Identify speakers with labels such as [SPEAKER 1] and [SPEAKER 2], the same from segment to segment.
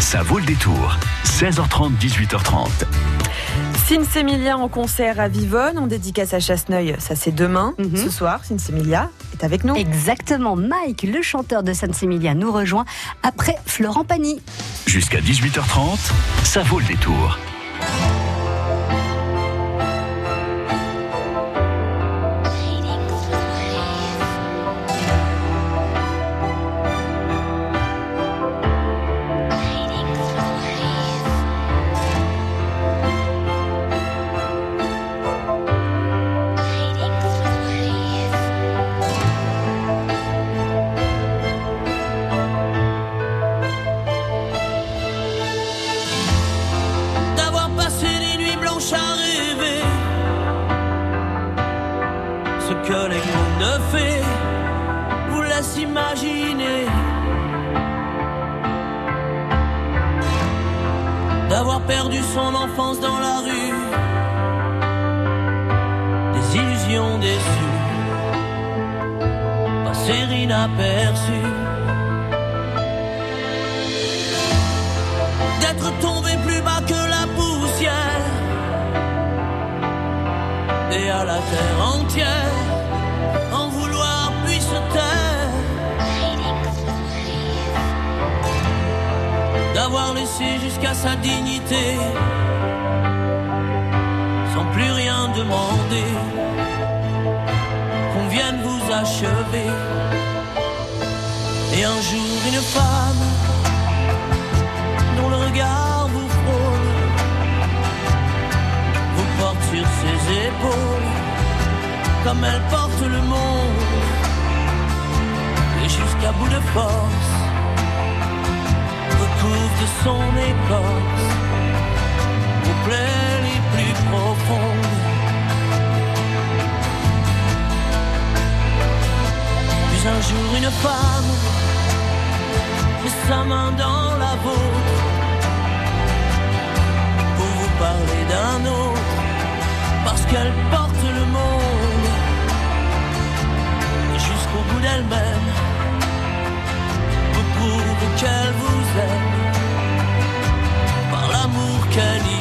[SPEAKER 1] Ça vaut le détour. 16h30, 18h30.
[SPEAKER 2] Sinsemilia en concert à Vivonne, en dédicace à Chasseneuil, ça c'est demain.
[SPEAKER 3] Mhm.
[SPEAKER 2] Ce soir, Sinsemilia est avec nous.
[SPEAKER 3] Exactement, Mike, le chanteur de Saint-Semilia, nous rejoint après Florent Pagny.
[SPEAKER 1] Jusqu'à 18h30, ça vaut le détour.
[SPEAKER 4] Passer inaperçues. d'être tombé plus bas que la poussière et à la terre entière en vouloir puis se taire d'avoir laissé jusqu'à sa dignité sans plus rien demander qu'on vienne vous achever et un jour une femme dont le regard vous frôle, vous porte sur ses épaules, comme elle porte le monde, et jusqu'à bout de force, recouvre de son écorce, aux plaies les plus profondes. Un jour une femme met sa main dans la vôtre pour vous parler d'un autre parce qu'elle porte le monde et jusqu'au bout d'elle-même vous prouve qu'elle vous aime par l'amour qu'elle inonde.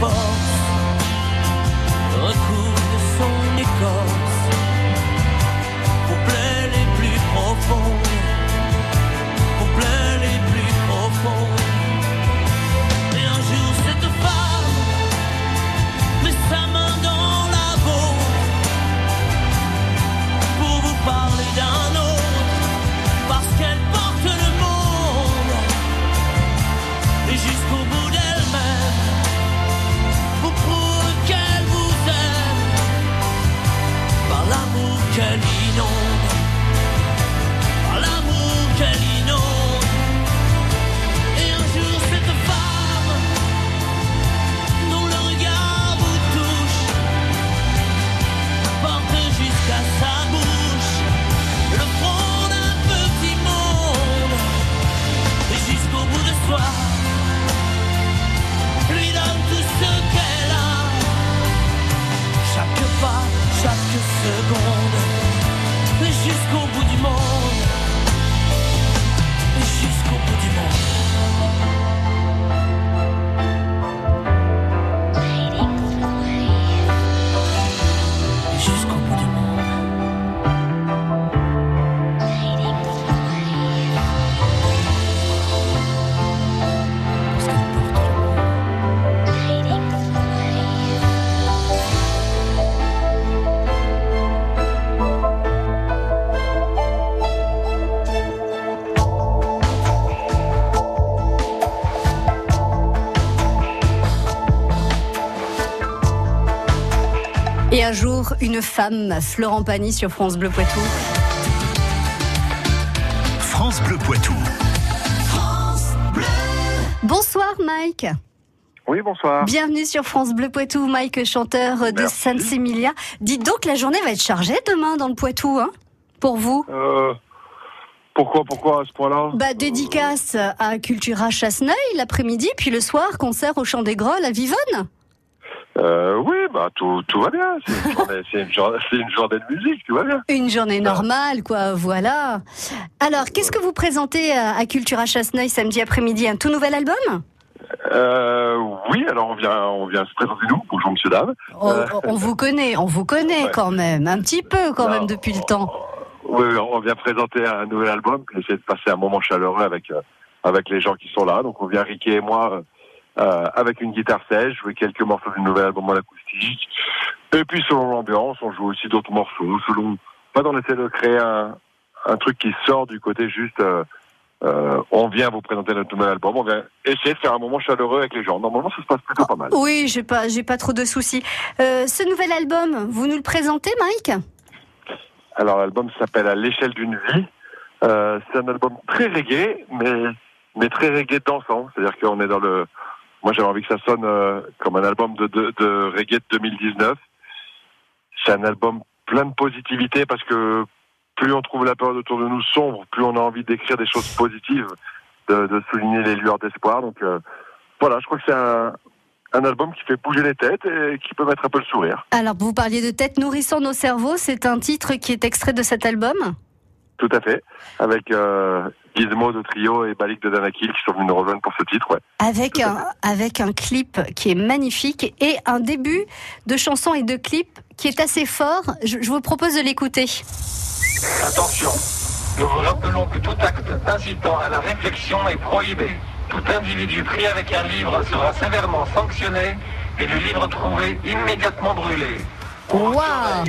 [SPEAKER 4] Force, recouvre son écorce, un jour
[SPEAKER 3] une femme, Florent Pagny sur France Bleu Poitou.
[SPEAKER 1] France Bleu Poitou.
[SPEAKER 3] Bonsoir Mike.
[SPEAKER 5] Oui, bonsoir.
[SPEAKER 3] Bienvenue sur France Bleu Poitou, Mike, chanteur de. Sainte-Sémilia. Dites donc, la journée va être chargée demain dans le Poitou, hein Pour vous?
[SPEAKER 5] Euh, pourquoi, pourquoi à ce point-là?
[SPEAKER 3] Bah, dédicace à Cultura Chasseneuil l'après-midi, puis le soir, concert au Chant des Grolles à Vivonne.
[SPEAKER 5] euh, Oui, bah tout, tout va bien. C'est une, journée, c'est une journée- c'est une journée de musique, tout va bien.
[SPEAKER 3] Une journée normale, quoi, voilà. Alors, qu'est-ce que vous présentez à à Cultura Chasseneuil samedi après-midi Un tout nouvel album?
[SPEAKER 5] Euh, oui, alors on vient, on vient se présenter nous. Bonjour, monsieur, dame.
[SPEAKER 3] on, on vous connaît, on vous connaît
[SPEAKER 5] Ouais.
[SPEAKER 3] quand même, un petit peu quand
[SPEAKER 5] Non,
[SPEAKER 3] même depuis le temps.
[SPEAKER 5] Oui, on vient présenter un nouvel album, essayer de passer un moment chaleureux avec euh, avec les gens qui sont là. Donc on vient Ricky et moi euh, avec une guitare sèche, jouer quelques morceaux du nouvel album en acoustique. Et puis selon l'ambiance, on joue aussi d'autres morceaux. Selon, pas on essaie de créer un un truc qui sort du côté juste. euh, euh, on vient vous présenter notre nouvel album. On vient essayer de faire un moment chaleureux avec les gens. Normalement, ça se passe plutôt pas mal.
[SPEAKER 3] Oui, j'ai pas, j'ai pas trop de soucis. Euh, ce nouvel album, vous nous le présentez, Mike?
[SPEAKER 5] Alors l'album s'appelle À l'échelle d'une vie. Euh, c'est un album très reggae, mais mais très reggae dansant. C'est-à-dire qu'on est dans le. Moi, j'avais envie que ça sonne euh, comme un album de, de, de reggae de 2019. C'est un album plein de positivité parce que plus on trouve la période autour de nous sombre, plus on a envie d'écrire des choses positives, de, souligner les lueurs d'espoir. Donc euh, voilà, je crois que c'est un album qui fait bouger les têtes et qui peut mettre un peu le sourire.
[SPEAKER 3] Alors, vous parliez de Tête nourrissant nos cerveaux, c'est un titre qui est extrait de cet album?
[SPEAKER 5] Tout à fait. Avec euh, Gizmo de Trio et Balik de Danakil qui sont venus nous rejoindre pour ce titre, ouais.
[SPEAKER 3] avec un, avec un clip qui est magnifique et un début de chanson et de clip qui est assez fort. Je, je vous propose de l'écouter.
[SPEAKER 6] Attention, nous vous rappelons que tout acte incitant à la réflexion est prohibé. Tout individu pris avec un livre sera sévèrement sanctionné et le livre trouvé immédiatement brûlé.
[SPEAKER 3] Waouh.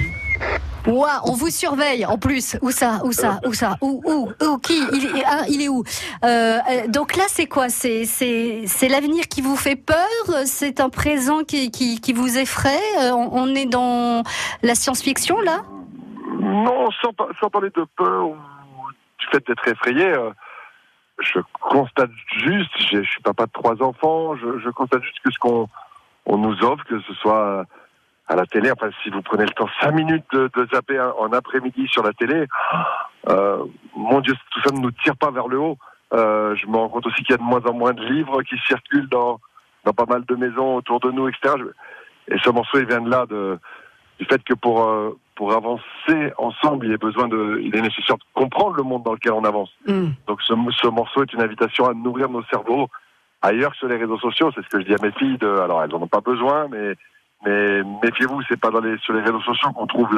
[SPEAKER 3] Ouah, on vous surveille en plus. Où ça Où ça Où ça Où Où Où Qui il est, hein, où Euh, euh, Donc là, c'est quoi C'est l'avenir qui vous fait peur C'est un présent qui qui, qui vous effraie Euh, on, est dans la science-fiction là
[SPEAKER 5] Non, sans, sans parler de peur ou du fait d'être effrayé, je constate juste, je suis papa de trois enfants, je, je constate juste que ce qu'on on nous offre, que ce soit à la télé, enfin si vous prenez le temps cinq minutes de, de zapper en après-midi sur la télé, euh, mon Dieu, tout ça ne nous tire pas vers le haut. Euh, je me rends compte aussi qu'il y a de moins en moins de livres qui circulent dans, dans pas mal de maisons autour de nous, etc. Et ce morceau, il vient de là, de, du fait que pour euh, pour avancer ensemble, il est besoin de, il est nécessaire de comprendre le monde dans lequel on avance.
[SPEAKER 3] Hmm.
[SPEAKER 5] Donc ce, ce morceau est une invitation à nourrir nos cerveaux ailleurs que sur les réseaux sociaux. C'est ce que je dis à mes filles. De, alors elles en ont pas besoin, mais mais méfiez-vous, c'est pas dans les sur les réseaux sociaux qu'on trouve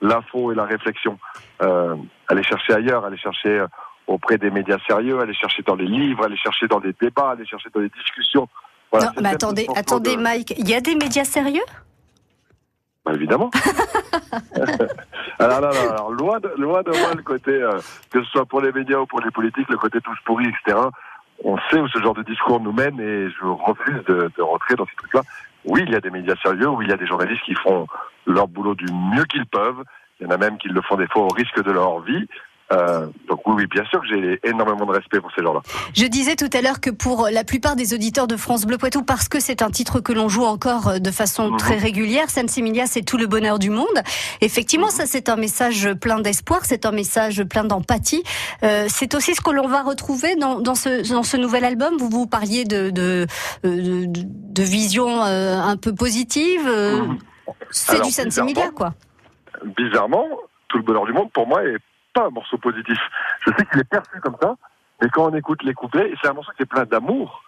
[SPEAKER 5] l'info et la réflexion. Euh, allez chercher ailleurs, allez chercher euh, auprès des médias sérieux, allez chercher dans les livres, allez chercher dans les débats, allez chercher dans les discussions. Voilà,
[SPEAKER 3] Non, mais attendez, attendez,
[SPEAKER 5] de-
[SPEAKER 3] Mike. Il y a des médias sérieux?
[SPEAKER 5] Bah, évidemment. alors, non, non, alors, loin de, loin de moi le côté, euh, que ce soit pour les médias ou pour les politiques, le côté tous pourris, etc. On sait où ce genre de discours nous mène et je refuse de, de rentrer dans ces trucs-là. Oui, il y a des médias sérieux, oui, il y a des journalistes qui font leur boulot du mieux qu'ils peuvent. Il y en a même qui le font des fois au risque de leur vie. Euh, donc oui, oui, bien sûr que j'ai énormément de respect pour ces gens-là.
[SPEAKER 3] Je disais tout à l'heure que pour la plupart des auditeurs de France Bleu Poitou, parce que c'est un titre que l'on joue encore euh, de façon
[SPEAKER 5] Mhm.
[SPEAKER 3] très régulière, Sainte-Similia, c'est tout le bonheur du monde. Effectivement, ça c'est un message plein d'espoir, c'est un message plein d'empathie. Euh, c'est aussi ce que l'on va retrouver dans, dans, ce, dans ce nouvel album. Vous vous parliez de, de, de, de vision euh, un peu positive.
[SPEAKER 5] Mhm.
[SPEAKER 3] C'est du Sainte-Similia,
[SPEAKER 5] bizarrement,
[SPEAKER 3] quoi.
[SPEAKER 5] bizarrement, tout le bonheur du monde, pour moi, est pas un morceau positif. Je sais qu'il est perçu comme ça, mais quand on écoute les couplets, c'est un morceau qui est plein d'amour,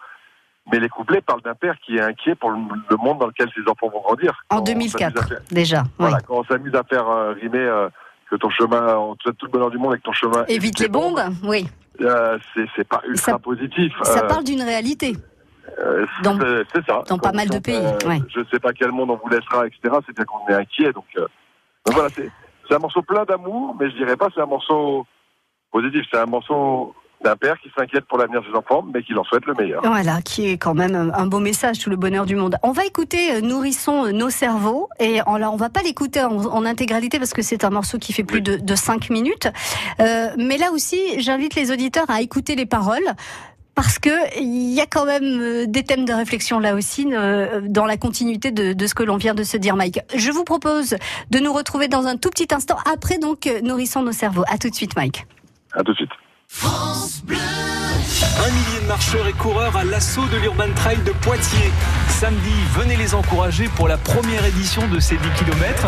[SPEAKER 5] mais les couplets parlent d'un père qui est inquiet pour le, monde dans lequel ses enfants vont grandir.
[SPEAKER 3] En
[SPEAKER 5] Quand on s'amuse
[SPEAKER 3] 2004,
[SPEAKER 5] à faire-
[SPEAKER 3] déjà. oui.
[SPEAKER 5] Voilà, quand on s'amuse à faire euh, rimer euh, que ton chemin, on te souhaite tout le bonheur du monde avec ton chemin.
[SPEAKER 3] Évite les bombes, oui.
[SPEAKER 5] euh, c'est, pas ultra
[SPEAKER 3] Ça-
[SPEAKER 5] positif.
[SPEAKER 3] Ça
[SPEAKER 5] Euh,
[SPEAKER 3] parle d'une réalité.
[SPEAKER 5] euh, c'est, ça.
[SPEAKER 3] dans pas mal de pays,
[SPEAKER 5] euh,
[SPEAKER 3] ouais.
[SPEAKER 5] Je sais pas quel monde on vous laissera, etc. C'est bien qu'on est inquiet. Donc, euh, donc voilà, c'est, c'est un morceau plein d'amour, mais je dirais pas c'est un morceau positif. C'est un morceau d'un père qui s'inquiète pour l'avenir de ses enfants, mais qui leur souhaite le meilleur.
[SPEAKER 3] Voilà, qui est quand même un beau message, tout le bonheur du monde. On va écouter euh, Nourrissons nos cerveaux, et on, là, on va pas l'écouter en, en, intégralité parce que c'est un morceau qui fait plus de, de 5 minutes. Euh, mais là aussi, j'invite les auditeurs à écouter les paroles parce que il y a quand même euh, des thèmes de réflexion là aussi euh, dans la continuité de, de ce que l'on vient de se dire, Mike. Je vous propose de nous retrouver dans un tout petit instant après donc nourrissons nos cerveaux. À tout de suite, Mike.
[SPEAKER 5] À tout de suite.
[SPEAKER 7] France Bleu. Un millier de marcheurs et coureurs à l'assaut de l'Urban Trail de Poitiers. Samedi, venez les encourager pour la première édition de ces 10 km.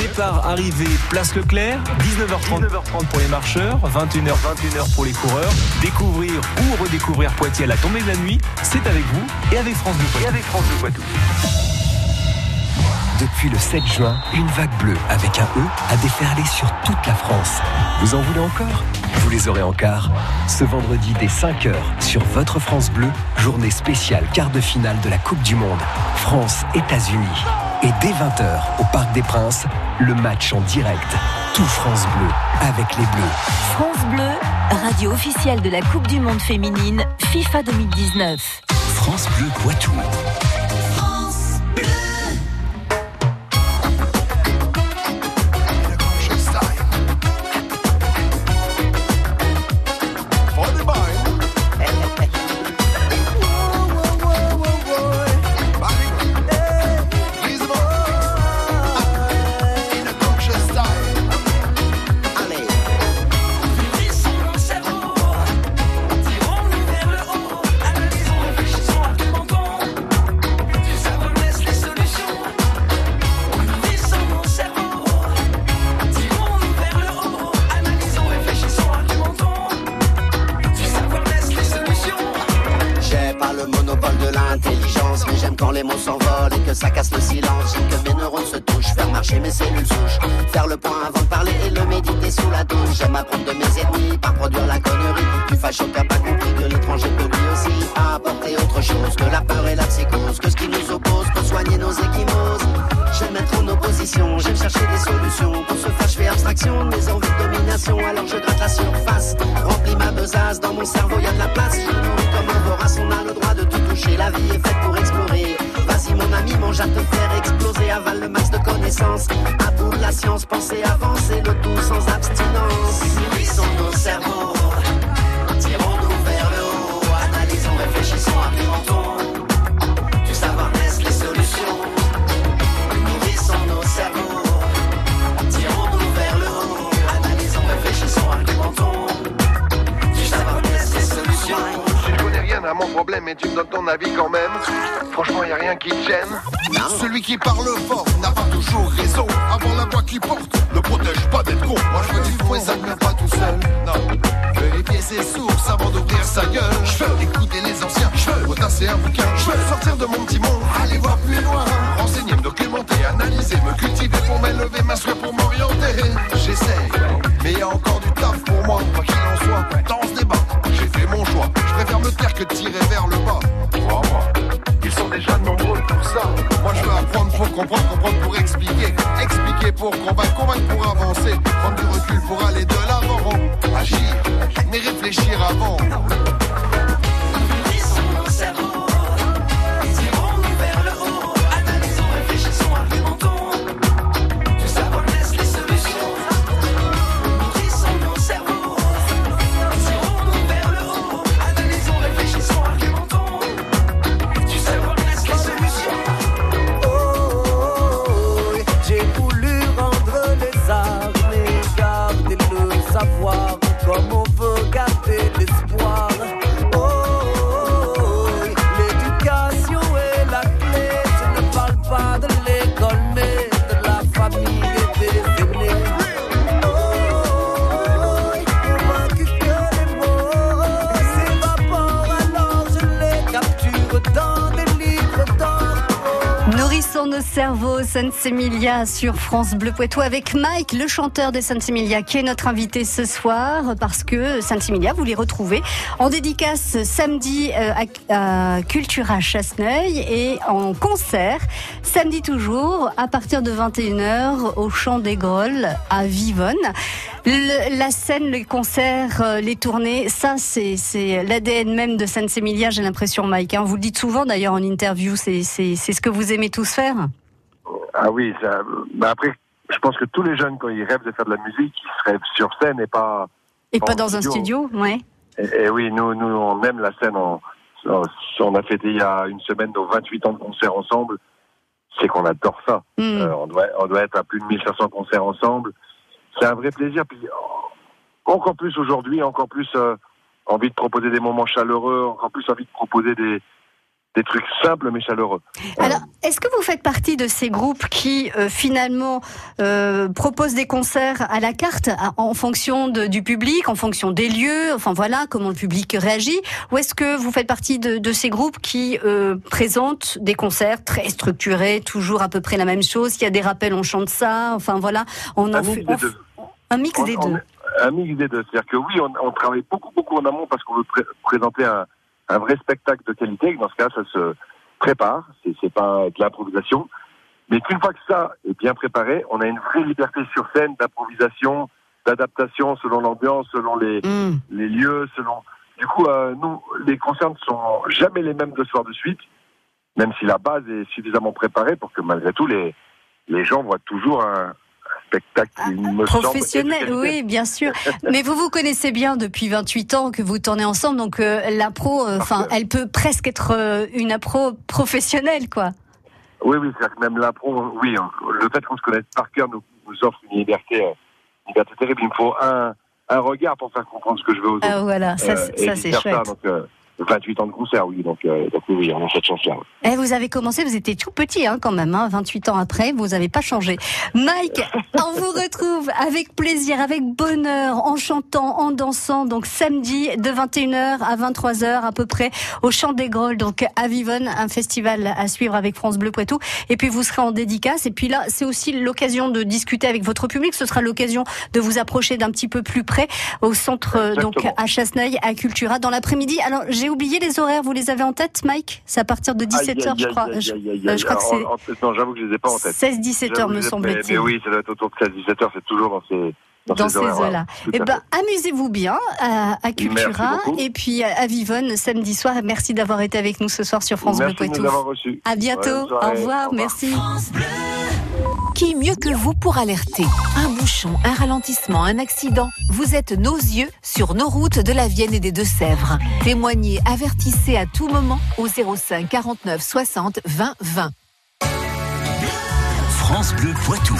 [SPEAKER 7] Départ, arrivée, place Leclerc, 19h30, 19h30 pour les marcheurs, 21h, 21h pour les coureurs. Découvrir ou redécouvrir Poitiers à la tombée de la nuit, c'est avec vous et avec France Bleu Poitou. Et avec France Bleu Poitou.
[SPEAKER 8] Depuis le 7 juin, une vague bleue avec un E a déferlé sur toute la France. Vous en voulez encore? Vous les aurez en quart. Ce vendredi dès 5h sur votre France Bleu, journée spéciale quart de finale de la Coupe du Monde. France-États-Unis. Et dès 20h au Parc des Princes, le match en direct. Tout France Bleu avec les Bleus.
[SPEAKER 9] France Bleu, radio officielle de la Coupe du Monde féminine FIFA 2019.
[SPEAKER 1] France Bleu Poitou.
[SPEAKER 10] la peur et la psychose que ce qui
[SPEAKER 11] nous oppose pour soigner nos échymoses. J'aime être en opposition, j'aime chercher des solutions. Pour ce faire, je fais abstraction de mes envies de domination. Alors je gratte la surface, remplis ma besace. Dans mon cerveau, y a de la place. Je nourris comme un vorace, on a le droit de tout toucher. La vie est faite pour explorer. Vas-y, mon ami, mange à te faire exploser. Avale le max de connaissances. À bout de la science, pensez, avancez le tout sans abstinence. Nourrissons nos cerveaux, tirons-nous vers le haut. Analysons, réfléchissons, argumentons. Mais tu me donnes ton avis quand même. Franchement, y a rien qui te gêne. Celui qui parle fort n'a pas toujours raison. Avant la voix qui porte, ne protège pas d'être con. Moi je veux
[SPEAKER 4] du fond et ça ne pas tout seul. Non. Vérifier ses sources avant d'ouvrir sa gueule. Je veux écouter les anciens. Je veux potasser un bouquin. Je veux sortir de mon petit monde. Aller voir plus loin. Renseigner, me documenter, analyser, me cultiver pour m'élever, m'asseoir pour m'orienter. J'essaie,
[SPEAKER 3] Nourrissons nos cerveaux, Saint-Emilia sur France Bleu Poitou avec Mike, le chanteur de Saint-Emilia, qui est notre invité ce soir parce que Saint-Emilia, vous les retrouvez en dédicace samedi euh, à, Cultura Chasseneuil et en concert samedi toujours à partir de 21h au Chant des Grolles à Vivonne. Le- la scène, les concerts, euh, les tournées, ça c'est l'ADN même de Sainte-Sémilia, j'ai l'impression, Mike. hein. Vous le dites souvent d'ailleurs en interview, c'est c'est c'est ce que vous aimez tous faire.
[SPEAKER 5] Ah oui, ça, bah après, je pense que tous les jeunes, quand ils rêvent de faire de la musique, ils se rêvent sur scène et pas.
[SPEAKER 3] Et pas dans un studio, ouais.
[SPEAKER 5] Et, et oui, nous, nous, on aime la scène. On, on- on a fêté il y a une semaine nos 28 ans de concert ensemble. C'est qu'on adore ça.
[SPEAKER 3] Hmm.
[SPEAKER 5] Euh, on, doit, on doit être à plus de 1500 concerts ensemble. C'est un vrai plaisir. Puis, euh, encore plus aujourd'hui, encore plus euh, envie de proposer des moments chaleureux, encore plus envie de proposer des, des trucs simples mais chaleureux.
[SPEAKER 3] Alors, est-ce que vous faites partie de ces groupes qui euh, finalement euh, proposent des concerts à la carte à- en fonction de- du public, en fonction des lieux, enfin voilà comment le public réagit, ou est-ce que vous faites partie de, de ces groupes qui euh, présentent des concerts très structurés, toujours à peu près la même chose, s'il y a des rappels, on chante ça, enfin voilà, on en
[SPEAKER 5] Un
[SPEAKER 3] fait. Un mix
[SPEAKER 5] On-
[SPEAKER 3] des
[SPEAKER 5] on-
[SPEAKER 3] deux.
[SPEAKER 5] Un mix des deux. C'est-à-dire que oui, on, on travaille beaucoup, beaucoup en amont parce qu'on veut pré- présenter un, un vrai spectacle de qualité. Dans ce cas, ça se prépare. C'est, pas de l'improvisation. Mais qu'une fois que ça est bien préparé, on a une vraie liberté sur scène d'improvisation, d'adaptation selon l'ambiance, selon les, les lieux, selon. Du coup, euh, nous, les concerts ne sont jamais les mêmes deux soirs de suite, même si la base est suffisamment préparée pour que malgré tout les les gens voient toujours un, spectacle qui me
[SPEAKER 3] Professionnel, oui, bien sûr. Mais vous vous connaissez bien depuis 28 ans que vous tournez ensemble, donc euh, l'impro, euh, enfin, elle peut presque être euh, une impro professionnelle, quoi.
[SPEAKER 5] Oui, oui, c'est-à-dire que même l'impro, oui, hein, le fait qu'on se connaisse par cœur nous, nous offre une liberté, euh, une liberté terrible. Il me faut un, un regard pour faire comprendre ce que je veux aux autres.
[SPEAKER 3] Ah, voilà, ça, c'est- ça, chouette.
[SPEAKER 5] Donc, 28 ans de concert, oui, donc, euh, donc oui, on a cette chance-là.
[SPEAKER 3] vous avez commencé, vous étiez tout petit hein, quand même, hein, 28 ans après, vous n'avez pas changé. Mike, on vous retrouve avec plaisir, avec bonheur, en chantant, en dansant, donc samedi de 21h à 23h à peu près au Chant des Grolles, donc à Vivonne, un festival à suivre avec France Bleu Poitou. Et puis vous serez en dédicace. Et puis là, c'est aussi l'occasion de discuter avec votre public. Ce sera l'occasion de vous approcher d'un petit peu plus près au centre, donc à Chasseneuil, à Cultura, dans l'après-midi. Alors j'ai oublié les horaires, vous les avez en tête, Mike? C'est à partir de 17h,
[SPEAKER 5] Aïe,
[SPEAKER 3] je crois. Je- crois que c'est
[SPEAKER 5] Non, j'avoue que je les ai pas en tête.
[SPEAKER 3] 16-17
[SPEAKER 5] J'avoue
[SPEAKER 3] heures,
[SPEAKER 5] que
[SPEAKER 3] me semble-t-il.
[SPEAKER 5] Mais, mais oui, ça doit être autour de 16-17 heures, c'est toujours dans ces, dans
[SPEAKER 3] Dans
[SPEAKER 5] ces
[SPEAKER 3] eaux-là. Eh ben, amusez-vous bien à, à Cultura et puis à Vivonne samedi soir. Merci d'avoir été avec nous ce soir sur France
[SPEAKER 5] Merci
[SPEAKER 3] Bleu
[SPEAKER 5] de nous
[SPEAKER 3] Poitou.
[SPEAKER 5] avoir reçus.
[SPEAKER 3] À bientôt.
[SPEAKER 5] Ouais, bonne soirée.
[SPEAKER 3] Au revoir.
[SPEAKER 5] Au revoir.
[SPEAKER 3] Merci.
[SPEAKER 9] Qui mieux que vous pour alerter Un bouchon, un ralentissement, un accident Vous êtes nos yeux sur nos routes de la Vienne et des Deux-Sèvres. Témoignez, avertissez à tout moment au 05 49 60 20 20.
[SPEAKER 1] France Bleu Poitou.